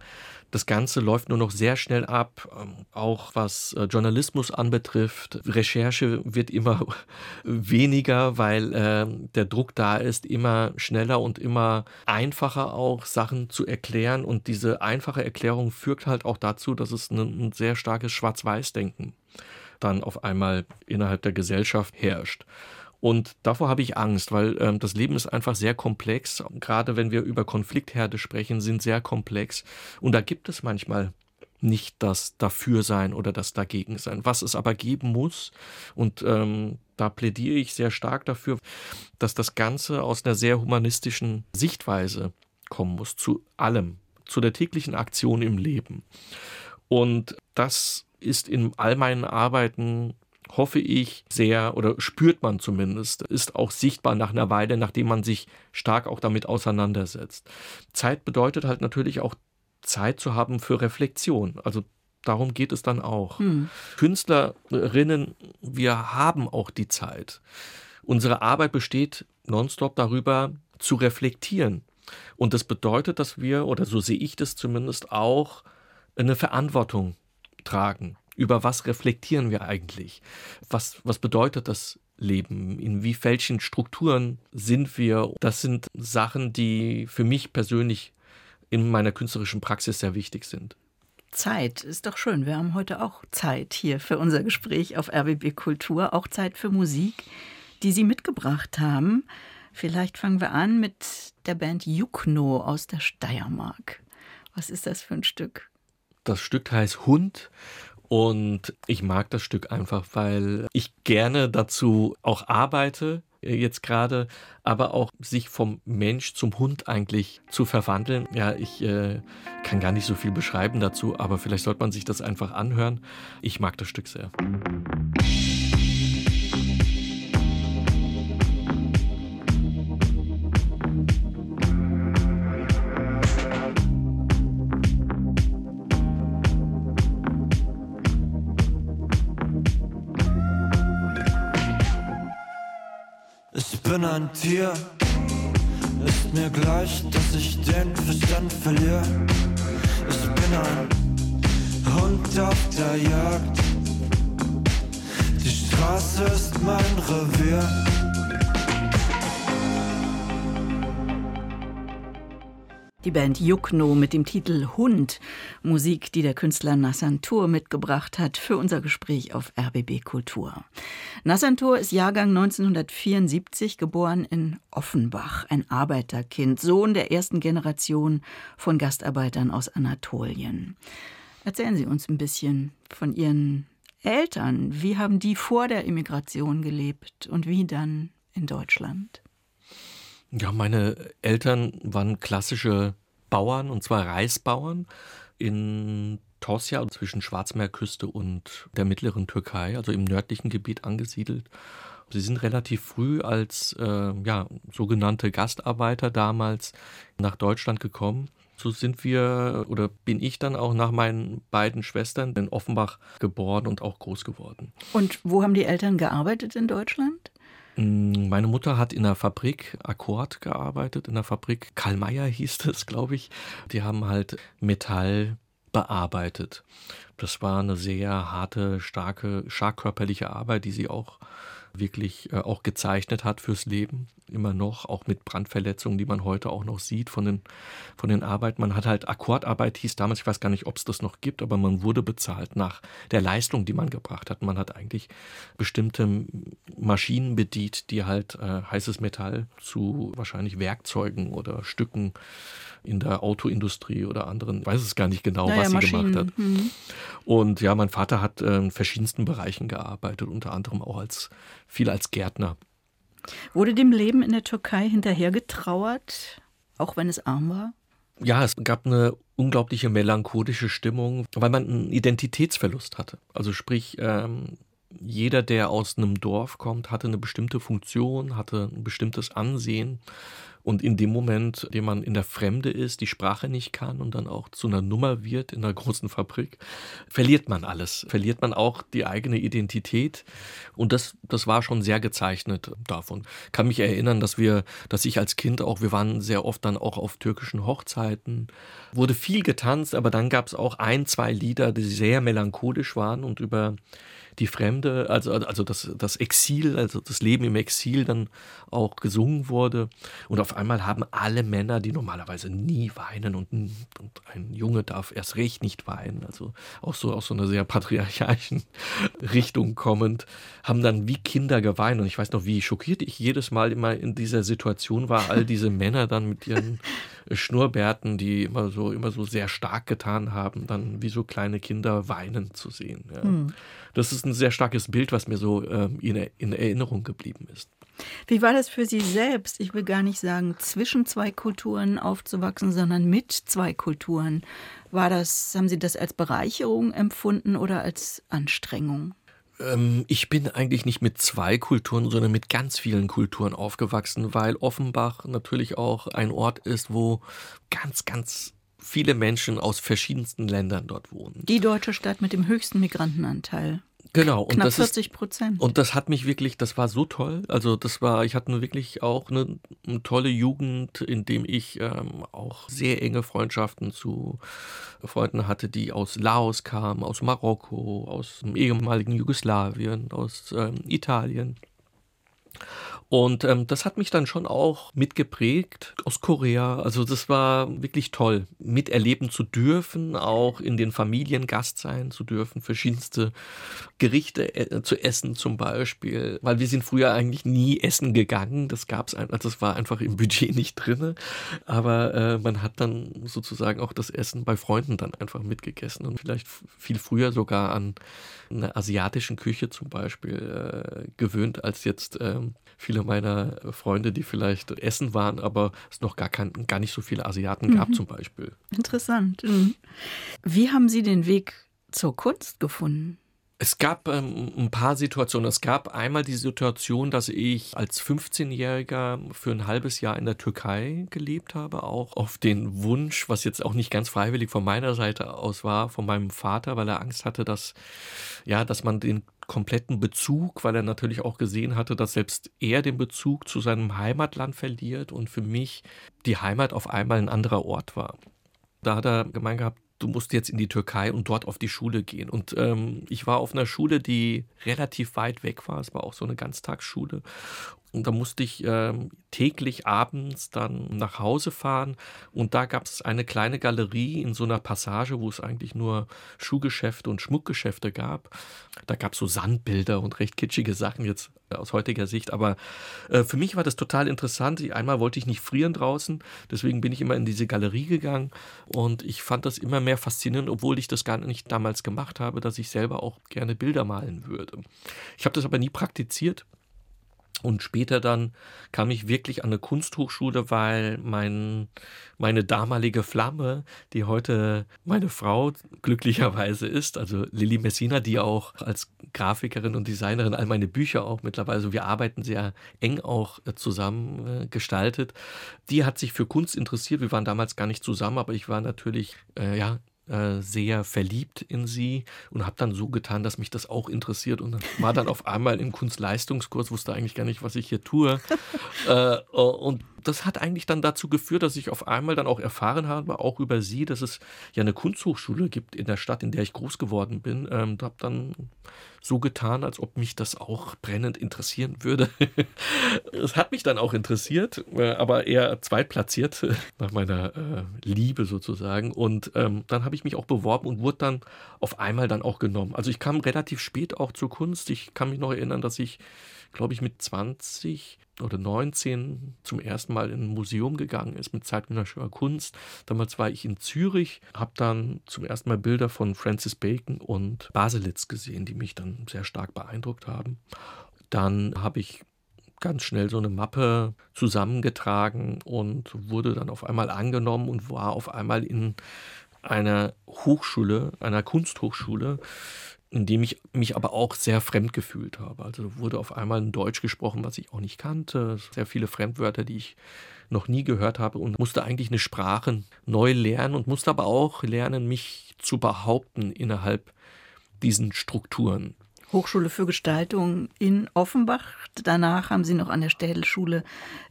das Ganze läuft nur noch sehr schnell ab, ähm, auch was äh, Journalismus anbetrifft. Recherche wird immer weniger, weil äh, der Druck da ist, immer schneller und immer einfacher auch Sachen zu erklären. Und diese einfache Erklärung führt halt auch dazu, dass es ein, ein sehr starkes Schwarz-Weiß-Denken dann auf einmal innerhalb der Gesellschaft herrscht. Und davor habe ich Angst, weil ähm, das Leben ist einfach sehr komplex. Gerade wenn wir über Konfliktherde sprechen, sind sehr komplex. Und da gibt es manchmal nicht das Dafürsein oder das Dagegensein. Was es aber geben muss, und ähm, da plädiere ich sehr stark dafür, dass das Ganze aus einer sehr humanistischen Sichtweise kommen muss, zu allem, zu der täglichen Aktion im Leben. Und das ist in all meinen Arbeiten hoffe ich sehr oder spürt man zumindest, ist auch sichtbar nach einer Weile, nachdem man sich stark auch damit auseinandersetzt. Zeit bedeutet halt natürlich auch Zeit zu haben für Reflexion. Also darum geht es dann auch. Hm. Künstlerinnen, wir haben auch die Zeit. Unsere Arbeit besteht nonstop darüber zu reflektieren. Und das bedeutet, dass wir, oder so sehe ich das zumindest auch, eine Verantwortung tragen über was reflektieren wir eigentlich? Was, was bedeutet das Leben? In wie welchen Strukturen sind wir? Das sind Sachen, die für mich persönlich in meiner künstlerischen Praxis sehr wichtig sind. Zeit ist doch schön. Wir haben heute auch Zeit hier für unser Gespräch auf RBB Kultur, auch Zeit für Musik, die Sie mitgebracht haben. Vielleicht fangen wir an mit der Band Jukno aus der Steiermark. Was ist das für ein Stück? Das Stück heißt Hund und ich mag das Stück einfach, weil ich gerne dazu auch arbeite, äh, jetzt gerade, aber auch sich vom Mensch zum Hund eigentlich zu verwandeln. Ja, ich äh, kann gar nicht so viel beschreiben dazu, aber vielleicht sollte man sich das einfach anhören. Ich mag das Stück sehr. Tier. Ist mir gleich, dass ich den Verstand verliere. Ich bin ein Hund auf der Jagd. Die Straße ist mein Revier. Die Band Jukno mit dem Titel Hund, Musik, die der Künstler Nassantur mitgebracht hat für unser Gespräch auf RBB Kultur. Nassantur ist Jahrgang 1974, geboren in Offenbach, ein Arbeiterkind, Sohn der ersten Generation von Gastarbeitern aus Anatolien. Erzählen Sie uns ein bisschen von Ihren Eltern. Wie haben die vor der Immigration gelebt und wie dann in Deutschland? Ja, meine Eltern waren klassische Bauern, und zwar Reisbauern in Tosja zwischen Schwarzmeerküste und der mittleren Türkei, also im nördlichen Gebiet angesiedelt. Sie sind relativ früh als äh, ja, sogenannte Gastarbeiter damals nach Deutschland gekommen. So sind wir oder bin ich dann auch nach meinen beiden Schwestern in Offenbach geboren und auch groß geworden. Und wo haben die Eltern gearbeitet in Deutschland? Mm, meine Mutter hat in der Fabrik Akkord gearbeitet, in der Fabrik Karl Mayer hieß es, glaube ich. Die haben halt Metall bearbeitet. Das war eine sehr harte, starke, scharkörperliche Arbeit, die sie auch wirklich äh, auch gezeichnet hat fürs Leben, immer noch, auch mit Brandverletzungen, die man heute auch noch sieht von den, von den Arbeiten. Man hat halt Akkordarbeit, hieß damals, ich weiß gar nicht, ob es das noch gibt, aber man wurde bezahlt nach der Leistung, die man gebracht hat. Man hat eigentlich bestimmte Maschinen bedient, die halt äh, heißes Metall zu wahrscheinlich Werkzeugen oder Stücken in der Autoindustrie oder anderen, ich weiß es gar nicht genau, naja, was sie Maschinen. gemacht hat. Mhm. Und ja, mein Vater hat äh, in verschiedensten Bereichen gearbeitet, unter anderem auch als viel als Gärtner. Wurde dem Leben in der Türkei hinterhergetrauert, auch wenn es arm war? Ja, es gab eine unglaubliche melancholische Stimmung, weil man einen Identitätsverlust hatte. Also sprich, ähm, jeder, der aus einem Dorf kommt, hatte eine bestimmte Funktion, hatte ein bestimmtes Ansehen. Und in dem Moment, in dem man in der Fremde ist, die Sprache nicht kann und dann auch zu einer Nummer wird in einer großen Fabrik, verliert man alles. Verliert man auch die eigene Identität. Und das, das war schon sehr gezeichnet davon. Kann mich erinnern, dass wir, dass ich als Kind auch, wir waren sehr oft dann auch auf türkischen Hochzeiten, wurde viel getanzt, aber dann gab es auch ein, zwei Lieder, die sehr melancholisch waren und über die Fremde, also, also das, das Exil, also das Leben im Exil dann auch gesungen wurde. Und auf einmal haben alle Männer, die normalerweise nie weinen und, und ein Junge darf erst recht nicht weinen, also auch so aus so einer sehr patriarchalischen Richtung kommend, haben dann wie Kinder geweint. Und ich weiß noch, wie schockiert ich jedes Mal immer in dieser Situation war, all diese Männer dann mit ihren Schnurrbärten, die immer so, immer so sehr stark getan haben, dann wie so kleine Kinder weinen zu sehen. Ja. Hm. Das ist ein sehr starkes Bild, was mir so ähm, in, in Erinnerung geblieben ist. Wie war das für Sie selbst? Ich will gar nicht sagen, zwischen zwei Kulturen aufzuwachsen, sondern mit zwei Kulturen. War das, haben Sie das als Bereicherung empfunden oder als Anstrengung? Ähm, ich bin eigentlich nicht mit zwei Kulturen, sondern mit ganz vielen Kulturen aufgewachsen, weil Offenbach natürlich auch ein Ort ist, wo ganz, ganz viele Menschen aus verschiedensten Ländern dort wohnen. Die deutsche Stadt mit dem höchsten Migrantenanteil. Genau. Und Knapp 40 Prozent. Und das hat mich wirklich, das war so toll. Also das war, ich hatte wirklich auch eine, eine tolle Jugend, in dem ich ähm, auch sehr enge Freundschaften zu Freunden hatte, die aus Laos kamen, aus Marokko, aus dem ehemaligen Jugoslawien, aus ähm, Italien. Und ähm, das hat mich dann schon auch mitgeprägt aus Korea. Also das war wirklich toll, miterleben zu dürfen, auch in den Familien Gast sein zu dürfen, verschiedenste Gerichte äh, zu essen zum Beispiel, weil wir sind früher eigentlich nie essen gegangen. Das gab's ein, also das war einfach im Budget nicht drin. Aber äh, man hat dann sozusagen auch das Essen bei Freunden dann einfach mitgegessen und vielleicht viel früher sogar an einer asiatischen Küche zum Beispiel äh, gewöhnt als jetzt ähm, viele meiner Freunde, die vielleicht essen waren, aber es noch gar, kein, gar nicht so viele Asiaten gab mhm. zum Beispiel. Interessant. Mhm. Wie haben Sie den Weg zur Kunst gefunden? Es gab ähm, ein paar Situationen. Es gab einmal die Situation, dass ich als 15-Jähriger für ein halbes Jahr in der Türkei gelebt habe, auch auf den Wunsch, was jetzt auch nicht ganz freiwillig von meiner Seite aus war, von meinem Vater, weil er Angst hatte, dass, ja, dass man den kompletten Bezug, weil er natürlich auch gesehen hatte, dass selbst er den Bezug zu seinem Heimatland verliert und für mich die Heimat auf einmal ein anderer Ort war. Da hat er gemeint gehabt, du musst jetzt in die Türkei und dort auf die Schule gehen. Und ähm, ich war auf einer Schule, die relativ weit weg war. Es war auch so eine Ganztagsschule. Und da musste ich ähm, täglich abends dann nach Hause fahren. Und da gab es eine kleine Galerie in so einer Passage, wo es eigentlich nur Schuhgeschäfte und Schmuckgeschäfte gab. Da gab es so Sandbilder und recht kitschige Sachen jetzt aus heutiger Sicht. Aber äh, für mich war das total interessant. Einmal wollte ich nicht frieren draußen, deswegen bin ich immer in diese Galerie gegangen. Und ich fand das immer mehr faszinierend, obwohl ich das gar nicht damals gemacht habe, dass ich selber auch gerne Bilder malen würde. Ich habe das aber nie praktiziert. Und später dann kam ich wirklich an eine Kunsthochschule, weil mein, meine damalige Flamme, die heute meine Frau glücklicherweise ist, also Lilly Messina, die auch als Grafikerin und Designerin all meine Bücher auch mittlerweile, wir arbeiten sehr eng auch äh, zusammen äh, gestaltet, die hat sich für Kunst interessiert. Wir waren damals gar nicht zusammen, aber ich war natürlich, äh, ja, äh, sehr verliebt in sie und habe dann so getan, dass mich das auch interessiert und war dann auf einmal im Kunstleistungskurs, wusste eigentlich gar nicht, was ich hier tue. äh, und das hat eigentlich dann dazu geführt, dass ich auf einmal dann auch erfahren habe, auch über sie, dass es ja eine Kunsthochschule gibt in der Stadt, in der ich groß geworden bin. Ähm, habe dann so getan, als ob mich das auch brennend interessieren würde. Es hat mich dann auch interessiert, äh, aber eher zweitplatziert nach meiner äh, Liebe sozusagen. Und ähm, dann habe ich mich auch beworben und wurde dann auf einmal dann auch genommen. Also ich kam relativ spät auch zur Kunst. Ich kann mich noch erinnern, dass ich, glaube ich, mit 20 oder 19 zum ersten Mal in ein Museum gegangen ist mit zeitgenössischer Kunst. Damals war ich in Zürich, habe dann zum ersten Mal Bilder von Francis Bacon und Baselitz gesehen, die mich dann sehr stark beeindruckt haben. Dann habe ich ganz schnell so eine Mappe zusammengetragen und wurde dann auf einmal angenommen und war auf einmal in einer Hochschule, einer Kunsthochschule, in dem ich mich aber auch sehr fremd gefühlt habe. Also wurde auf einmal ein Deutsch gesprochen, was ich auch nicht kannte, sehr viele Fremdwörter, die ich noch nie gehört habe und musste eigentlich eine Sprache neu lernen und musste aber auch lernen, mich zu behaupten innerhalb diesen Strukturen. Hochschule für Gestaltung in Offenbach. Danach haben Sie noch an der Städelschule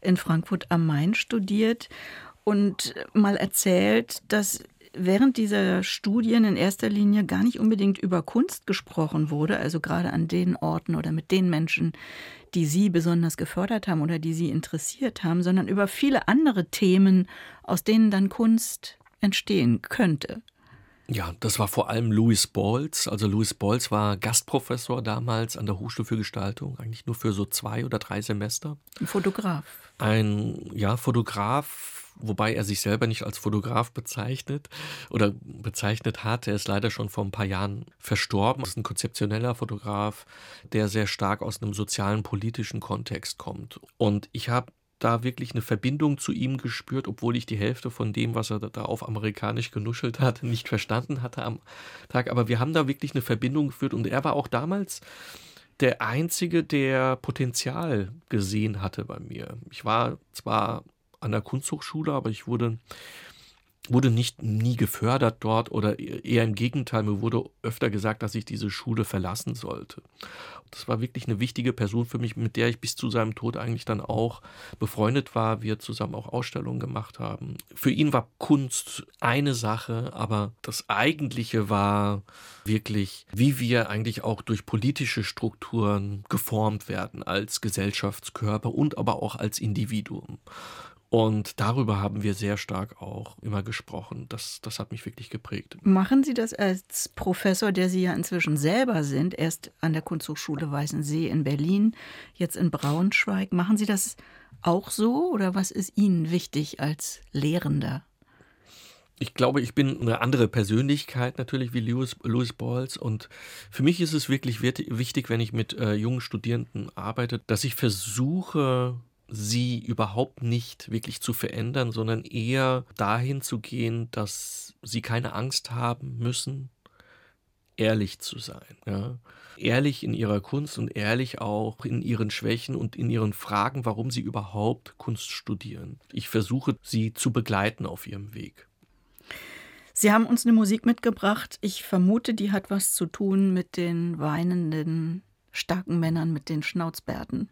in Frankfurt am Main studiert und mal erzählt, dass während dieser Studien in erster Linie gar nicht unbedingt über Kunst gesprochen wurde, also gerade an den Orten oder mit den Menschen, die Sie besonders gefördert haben oder die Sie interessiert haben, sondern über viele andere Themen, aus denen dann Kunst entstehen könnte. Ja, das war vor allem Louis Balls. Also Louis Balls war Gastprofessor damals an der Hochschule für Gestaltung, eigentlich nur für so zwei oder drei Semester. Ein Fotograf. Ein ja, Fotograf, wobei er sich selber nicht als Fotograf bezeichnet oder bezeichnet hat. Er ist leider schon vor ein paar Jahren verstorben. Er ist ein konzeptioneller Fotograf, der sehr stark aus einem sozialen, politischen Kontext kommt. Und ich habe da wirklich eine Verbindung zu ihm gespürt, obwohl ich die Hälfte von dem, was er da auf amerikanisch genuschelt hat, nicht verstanden hatte am Tag. Aber wir haben da wirklich eine Verbindung geführt und er war auch damals der Einzige, der Potenzial gesehen hatte bei mir. Ich war zwar an der Kunsthochschule, aber ich wurde, wurde nicht nie gefördert dort oder eher im Gegenteil, mir wurde öfter gesagt, dass ich diese Schule verlassen sollte. Das war wirklich eine wichtige Person für mich, mit der ich bis zu seinem Tod eigentlich dann auch befreundet war, wir zusammen auch Ausstellungen gemacht haben. Für ihn war Kunst eine Sache, aber das Eigentliche war wirklich, wie wir eigentlich auch durch politische Strukturen geformt werden als Gesellschaftskörper und aber auch als Individuum. Und darüber haben wir sehr stark auch immer gesprochen. Das, das hat mich wirklich geprägt. Machen Sie das als Professor, der Sie ja inzwischen selber sind, erst an der Kunsthochschule Weißensee in Berlin, jetzt in Braunschweig. Machen Sie das auch so oder was ist Ihnen wichtig als Lehrender? Ich glaube, ich bin eine andere Persönlichkeit natürlich wie Louis, Louis Balls und für mich ist es wirklich wichtig, wenn ich mit äh, jungen Studierenden arbeite, dass ich versuche, sie überhaupt nicht wirklich zu verändern, sondern eher dahin zu gehen, dass sie keine Angst haben müssen, ehrlich zu sein. Ja? Ehrlich in ihrer Kunst und ehrlich auch in ihren Schwächen und in ihren Fragen, warum sie überhaupt Kunst studieren. Ich versuche, sie zu begleiten auf ihrem Weg. Sie haben uns eine Musik mitgebracht. Ich vermute, die hat was zu tun mit den weinenden, starken Männern mit den Schnauzbärten.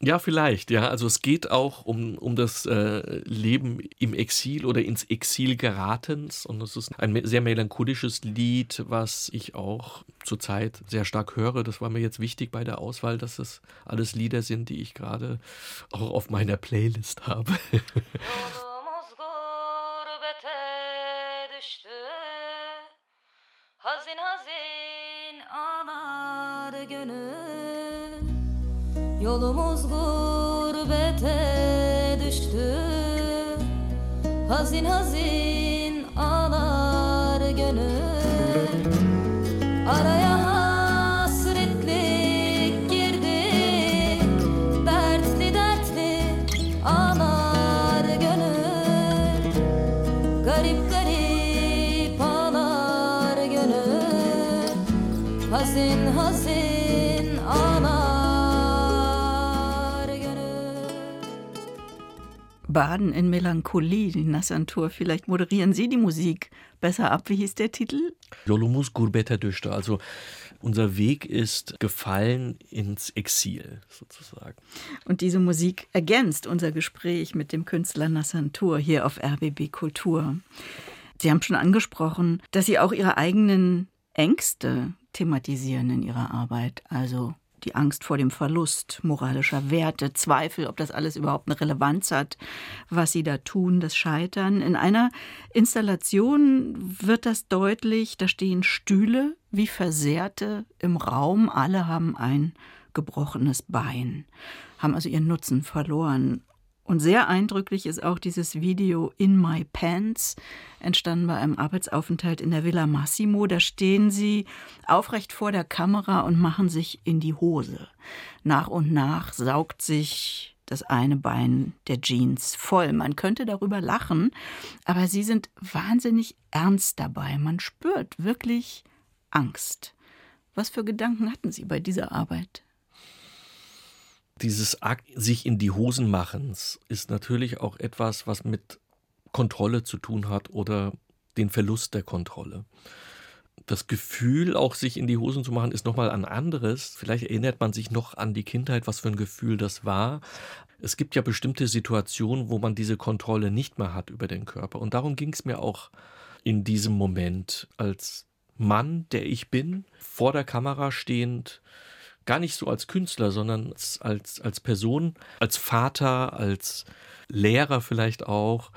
Ja, vielleicht, ja. Also es geht auch um, um das äh, Leben im Exil oder ins Exil geratens. Und es ist ein sehr melancholisches Lied, was ich auch zurzeit sehr stark höre. Das war mir jetzt wichtig bei der Auswahl, dass es alles Lieder sind, die ich gerade auch auf meiner Playlist habe. Yolumuz gurbete düştü. Hazin hazin baden in Melancholie, die Nassantur. Vielleicht moderieren Sie die Musik besser ab. Wie hieß der Titel? Yolumus Gurbeta Düşte. Also unser Weg ist gefallen ins Exil sozusagen. Und diese Musik ergänzt unser Gespräch mit dem Künstler Nassantur hier auf RBB Kultur. Sie haben schon angesprochen, dass Sie auch Ihre eigenen Ängste thematisieren in Ihrer Arbeit. Also die Angst vor dem Verlust moralischer Werte, Zweifel, ob das alles überhaupt eine Relevanz hat, was sie da tun, das Scheitern. In einer Installation wird das deutlich, da stehen Stühle wie Versehrte im Raum, alle haben ein gebrochenes Bein, haben also ihren Nutzen verloren. Und sehr eindrücklich ist auch dieses Video In My Pants, entstanden bei einem Arbeitsaufenthalt in der Villa Massimo. Da stehen sie aufrecht vor der Kamera und machen sich in die Hose. Nach und nach saugt sich das eine Bein der Jeans voll. Man könnte darüber lachen, aber sie sind wahnsinnig ernst dabei. Man spürt wirklich Angst. Was für Gedanken hatten Sie bei dieser Arbeit? Dieses Akt sich in die Hosen machens ist natürlich auch etwas, was mit Kontrolle zu tun hat oder den Verlust der Kontrolle. Das Gefühl, auch sich in die Hosen zu machen, ist nochmal ein anderes. Vielleicht erinnert man sich noch an die Kindheit, was für ein Gefühl das war. Es gibt ja bestimmte Situationen, wo man diese Kontrolle nicht mehr hat über den Körper. Und darum ging es mir auch in diesem Moment als Mann, der ich bin, vor der Kamera stehend, gar nicht so als Künstler, sondern als, als, als Person, als Vater, als Lehrer vielleicht auch.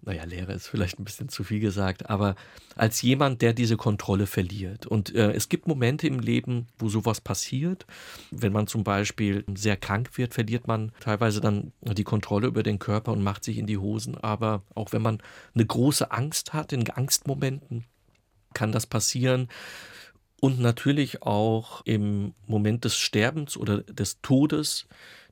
Naja, Lehrer ist vielleicht ein bisschen zu viel gesagt, aber als jemand, der diese Kontrolle verliert. Und äh, es gibt Momente im Leben, wo sowas passiert. Wenn man zum Beispiel sehr krank wird, verliert man teilweise dann die Kontrolle über den Körper und macht sich in die Hosen. Aber auch wenn man eine große Angst hat, in Angstmomenten, kann das passieren. Und natürlich auch im Moment des Sterbens oder des Todes,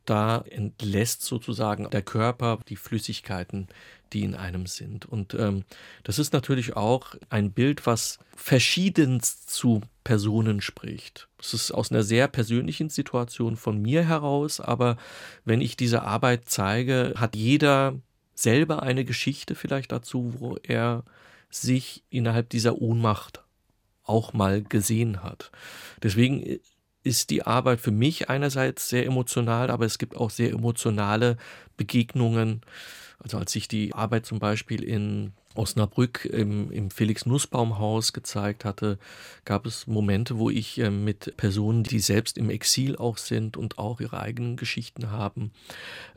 da entlässt sozusagen der Körper die Flüssigkeiten, die in einem sind. Und ähm, das ist natürlich auch ein Bild, was verschiedenst zu Personen spricht. Es ist aus einer sehr persönlichen Situation von mir heraus, aber wenn ich diese Arbeit zeige, hat jeder selber eine Geschichte vielleicht dazu, wo er sich innerhalb dieser Ohnmacht auch mal gesehen hat. Deswegen ist die Arbeit für mich einerseits sehr emotional, aber es gibt auch sehr emotionale Begegnungen. Also als ich die Arbeit zum Beispiel in Osnabrück im, im Felix Nussbaum Haus gezeigt hatte, gab es Momente, wo ich äh, mit Personen, die selbst im Exil auch sind und auch ihre eigenen Geschichten haben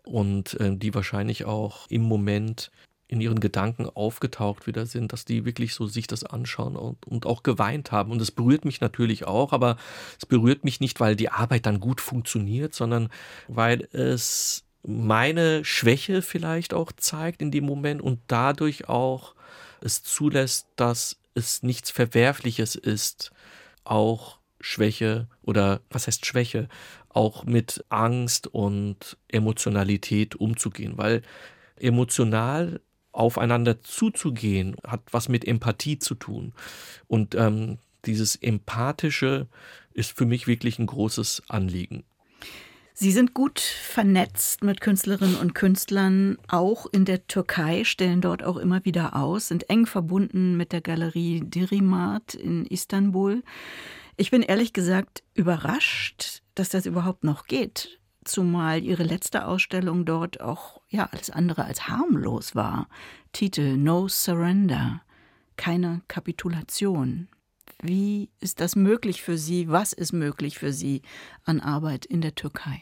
und äh, die wahrscheinlich auch im Moment in ihren Gedanken aufgetaucht wieder sind, dass die wirklich so sich das anschauen und, und auch geweint haben. Und es berührt mich natürlich auch, aber es berührt mich nicht, weil die Arbeit dann gut funktioniert, sondern weil es meine Schwäche vielleicht auch zeigt in dem Moment und dadurch auch es zulässt, dass es nichts Verwerfliches ist, auch Schwäche oder was heißt Schwäche, auch mit Angst und Emotionalität umzugehen, weil emotional aufeinander zuzugehen, hat was mit Empathie zu tun. Und ähm, dieses Empathische ist für mich wirklich ein großes Anliegen. Sie sind gut vernetzt mit Künstlerinnen und Künstlern, auch in der Türkei, stellen dort auch immer wieder aus, sind eng verbunden mit der Galerie Dirimat in Istanbul. Ich bin ehrlich gesagt überrascht, dass das überhaupt noch geht zumal ihre letzte Ausstellung dort auch ja alles andere als harmlos war. Titel No Surrender, keine Kapitulation. Wie ist das möglich für Sie? Was ist möglich für Sie an Arbeit in der Türkei?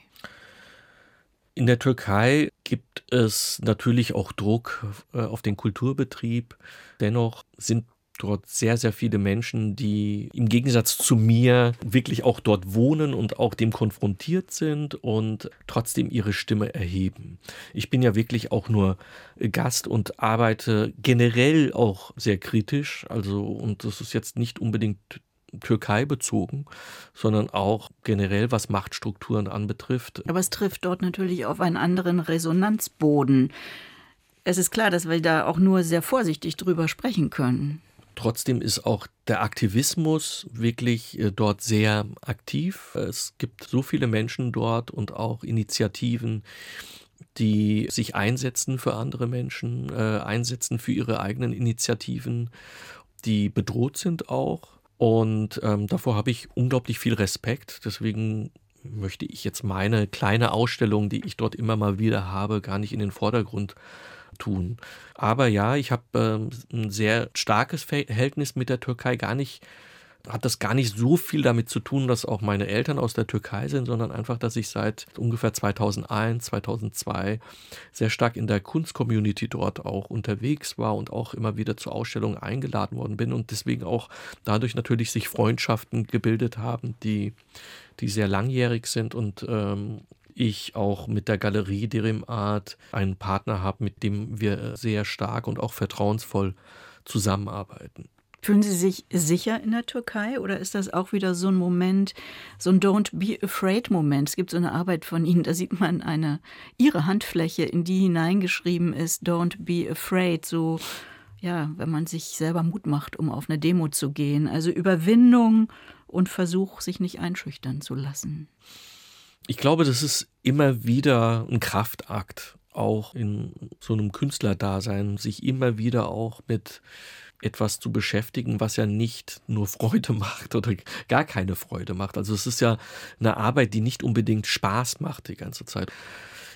In der Türkei gibt es natürlich auch Druck äh, auf den Kulturbetrieb. Dennoch sind dort sehr, sehr viele Menschen, die im Gegensatz zu mir wirklich auch dort wohnen und auch dem konfrontiert sind und trotzdem ihre Stimme erheben. Ich bin ja wirklich auch nur Gast und arbeite generell auch sehr kritisch. Also, und das ist jetzt nicht unbedingt Türkei bezogen, sondern auch generell, was Machtstrukturen anbetrifft. Aber es trifft dort natürlich auf einen anderen Resonanzboden. Es ist klar, dass wir da auch nur sehr vorsichtig drüber sprechen können. Trotzdem ist auch der Aktivismus wirklich äh, dort sehr aktiv. Es gibt so viele Menschen dort und auch Initiativen, die sich einsetzen für andere Menschen, äh, einsetzen für ihre eigenen Initiativen, die bedroht sind auch. Und ähm, davor habe ich unglaublich viel Respekt. Deswegen möchte ich jetzt meine kleine Ausstellung, die ich dort immer mal wieder habe, gar nicht in den Vordergrund tun. Aber ja, ich habe äh, ein sehr starkes Verhältnis mit der Türkei, gar nicht hat das gar nicht so viel damit zu tun, dass auch meine Eltern aus der Türkei sind, sondern einfach, dass ich seit ungefähr 2001, 2002 sehr stark in der Kunstcommunity dort auch unterwegs war und auch immer wieder zu Ausstellungen eingeladen worden bin und deswegen auch dadurch natürlich sich Freundschaften gebildet haben, die, die sehr langjährig sind und ähm, ich auch mit der Galerie Derim Art einen Partner habe, mit dem wir sehr stark und auch vertrauensvoll zusammenarbeiten. Fühlen Sie sich sicher in der Türkei oder ist das auch wieder so ein Moment, so ein Don't be afraid Moment? Es gibt so eine Arbeit von Ihnen, da sieht man eine Ihre Handfläche, in die hineingeschrieben ist Don't be afraid, so ja, wenn man sich selber Mut macht, um auf eine Demo zu gehen, also Überwindung und Versuch, sich nicht einschüchtern zu lassen. Ich glaube, das ist immer wieder ein Kraftakt, auch in so einem Künstlerdasein, sich immer wieder auch mit etwas zu beschäftigen, was ja nicht nur Freude macht oder gar keine Freude macht. Also es ist ja eine Arbeit, die nicht unbedingt Spaß macht die ganze Zeit.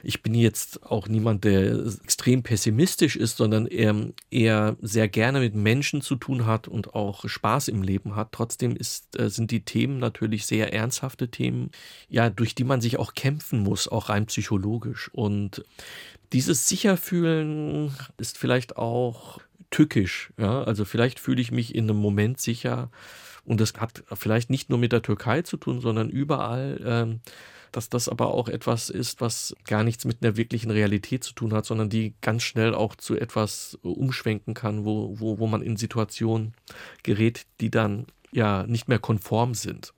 Ich bin jetzt auch niemand, der extrem pessimistisch ist, sondern eher, sehr gerne mit Menschen zu tun hat und auch Spaß im Leben hat. Trotzdem ist, äh, sind die Themen natürlich sehr ernsthafte Themen, ja, durch die man sich auch kämpfen muss, auch rein psychologisch. Und dieses Sicherfühlen ist vielleicht auch tückisch. Ja? Also vielleicht fühle ich mich in einem Moment sicher und das hat vielleicht nicht nur mit der Türkei zu tun, sondern überall. Ähm, dass das aber auch etwas ist, was gar nichts mit einer wirklichen Realität zu tun hat, sondern die ganz schnell auch zu etwas umschwenken kann, wo, wo, wo man in Situationen gerät, die dann ja nicht mehr konform sind.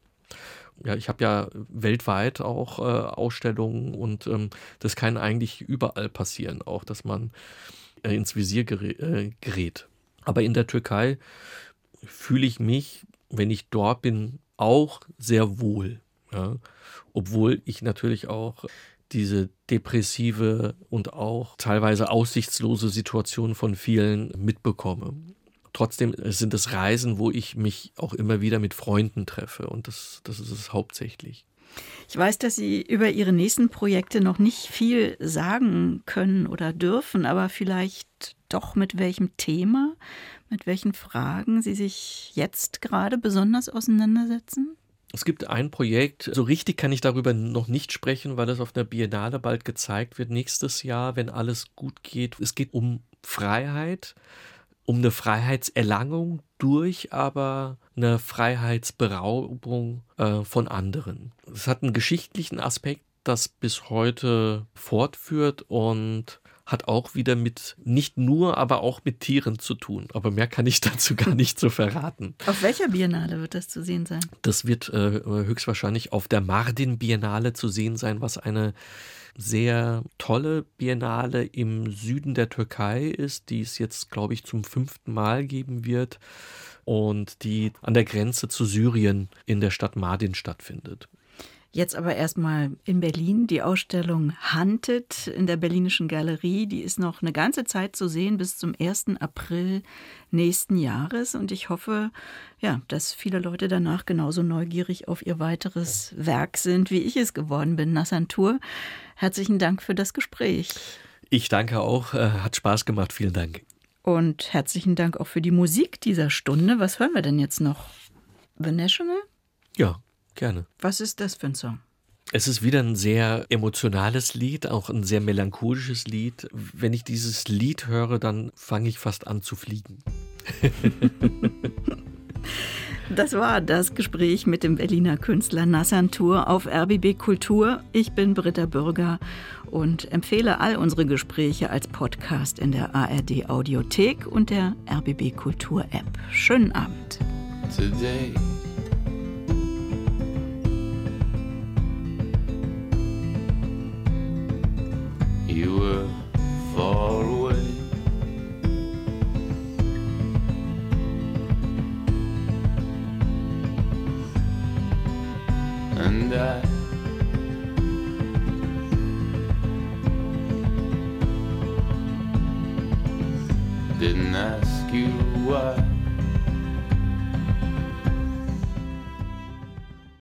Ja, ich habe ja weltweit auch äh, Ausstellungen und ähm, das kann eigentlich überall passieren, auch dass man äh, ins Visier äh, gerät. Aber in der Türkei fühle ich mich, wenn ich dort bin, auch sehr wohl. Ja? Obwohl ich natürlich auch diese depressive und auch teilweise aussichtslose Situation von vielen mitbekomme. Trotzdem sind es Reisen, wo ich mich auch immer wieder mit Freunden treffe und das, das ist es hauptsächlich. Ich weiß, dass Sie über Ihre nächsten Projekte noch nicht viel sagen können oder dürfen, aber vielleicht doch mit welchem Thema, mit welchen Fragen Sie sich jetzt gerade besonders auseinandersetzen? Es gibt ein Projekt, so richtig kann ich darüber noch nicht sprechen, weil es auf der Biennale bald gezeigt wird, nächstes Jahr, wenn alles gut geht. Es geht um Freiheit, um eine Freiheitserlangung durch aber eine Freiheitsberaubung äh, von anderen. Es hat einen geschichtlichen Aspekt, das bis heute fortführt und hat auch wieder mit, nicht nur, aber auch mit Tieren zu tun. Aber mehr kann ich dazu gar nicht so verraten. Auf welcher Biennale wird das zu sehen sein? Das wird äh, höchstwahrscheinlich auf der Mardin Biennale zu sehen sein, was eine sehr tolle Biennale im Süden der Türkei ist, die es jetzt, glaube ich, zum fünften Mal geben wird und die an der Grenze zu Syrien in der Stadt Mardin stattfindet. Jetzt aber erstmal in Berlin die Ausstellung Hunted in der Berlinischen Galerie. Die ist noch eine ganze Zeit zu sehen bis zum 1. April nächsten Jahres. Und ich hoffe, ja, dass viele Leute danach genauso neugierig auf ihr weiteres Werk sind, wie ich es geworden bin. Nassantur, herzlichen Dank für das Gespräch. Ich danke auch. Äh, hat Spaß gemacht. Vielen Dank. Und herzlichen Dank auch für die Musik dieser Stunde. Was hören wir denn jetzt noch? The National? Ja, Gerne. Was ist das für ein Song? Es ist wieder ein sehr emotionales Lied, auch ein sehr melancholisches Lied. Wenn ich dieses Lied höre, dann fange ich fast an zu fliegen. Das war das Gespräch mit dem Berliner Künstler Nassan Tour auf RBB Kultur. Ich bin Britta Bürger und empfehle all unsere Gespräche als Podcast in der ARD Audiothek und der RBB Kultur App. Schönen Abend. Today. you were far away. And I didn't ask you why.